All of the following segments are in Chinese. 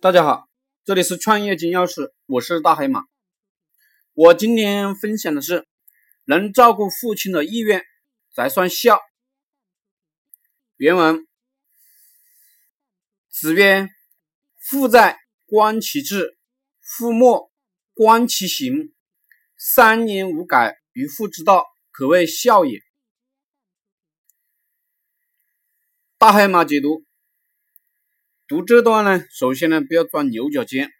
大家好，这里是创业金钥匙，我是大黑马。我今天分享的是，能照顾父亲的意愿才算孝。原文：子曰：“父在，观其志；父莫，观其行。三年无改于父之道，可谓孝也。”大黑马解读，读这段呢，首先呢，不要钻牛角尖，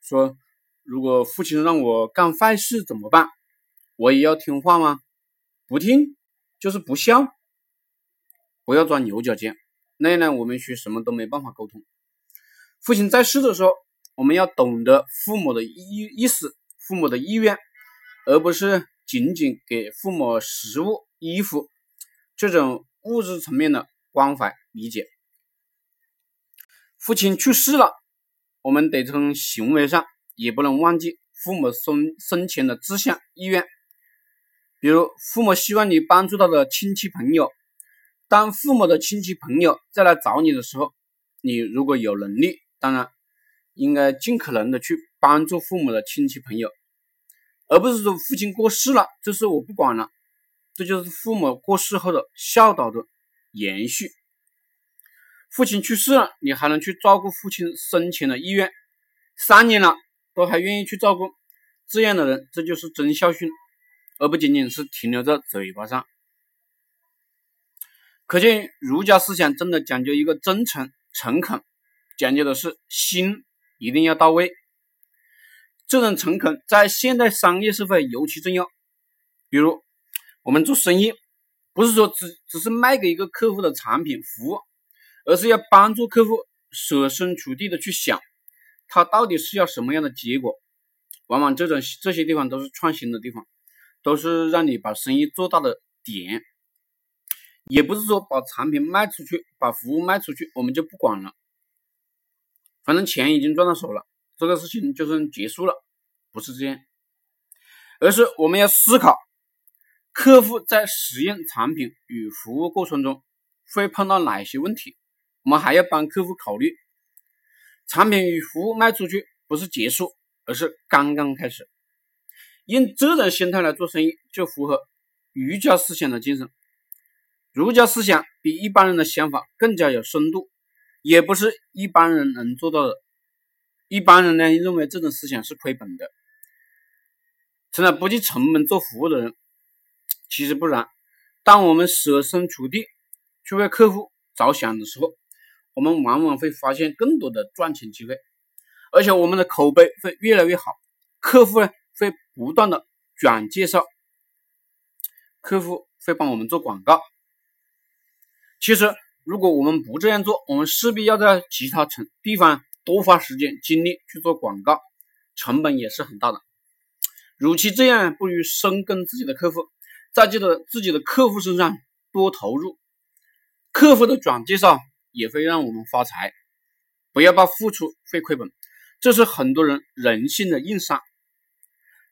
说如果父亲让我干坏事怎么办？我也要听话吗？不听就是不孝，不要钻牛角尖，那样呢，我们学什么都没办法沟通。父亲在世的时候，我们要懂得父母的意意思，父母的意愿，而不是仅仅给父母食物、衣服这种物质层面的。关怀理解，父亲去世了，我们得从行为上也不能忘记父母生生前的志向意愿。比如，父母希望你帮助他的亲戚朋友，当父母的亲戚朋友再来找你的时候，你如果有能力，当然应该尽可能的去帮助父母的亲戚朋友，而不是说父亲过世了，这事我不管了，这就是父母过世后的孝道的。延续，父亲去世了，你还能去照顾父亲生前的意愿，三年了都还愿意去照顾，这样的人，这就是真孝顺，而不仅仅是停留在嘴巴上。可见儒家思想真的讲究一个真诚、诚恳，讲究的是心一定要到位。这种诚恳在现代商业社会尤其重要，比如我们做生意。不是说只只是卖给一个客户的产品服务，而是要帮助客户设身处地的去想，他到底是要什么样的结果。往往这种这些地方都是创新的地方，都是让你把生意做大的点。也不是说把产品卖出去，把服务卖出去，我们就不管了，反正钱已经赚到手了，这个事情就算结束了，不是这样，而是我们要思考。客户在使用产品与服务过程中会碰到哪些问题？我们还要帮客户考虑。产品与服务卖出去不是结束，而是刚刚开始。用这种心态来做生意，就符合儒家思想的精神。儒家思想比一般人的想法更加有深度，也不是一般人能做到的。一般人呢认为这种思想是亏本的，成了不计成本做服务的人。其实不然，当我们设身处地去为客户着想的时候，我们往往会发现更多的赚钱机会，而且我们的口碑会越来越好，客户呢会不断的转介绍，客户会帮我们做广告。其实，如果我们不这样做，我们势必要在其他城地方多花时间精力去做广告，成本也是很大的。与其这样，不如深耕自己的客户。在自己的自己的客户身上多投入，客户的转介绍也会让我们发财。不要怕付出会亏本，这是很多人人性的硬伤。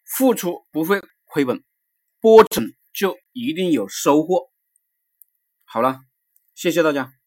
付出不会亏本，播种就一定有收获。好了，谢谢大家。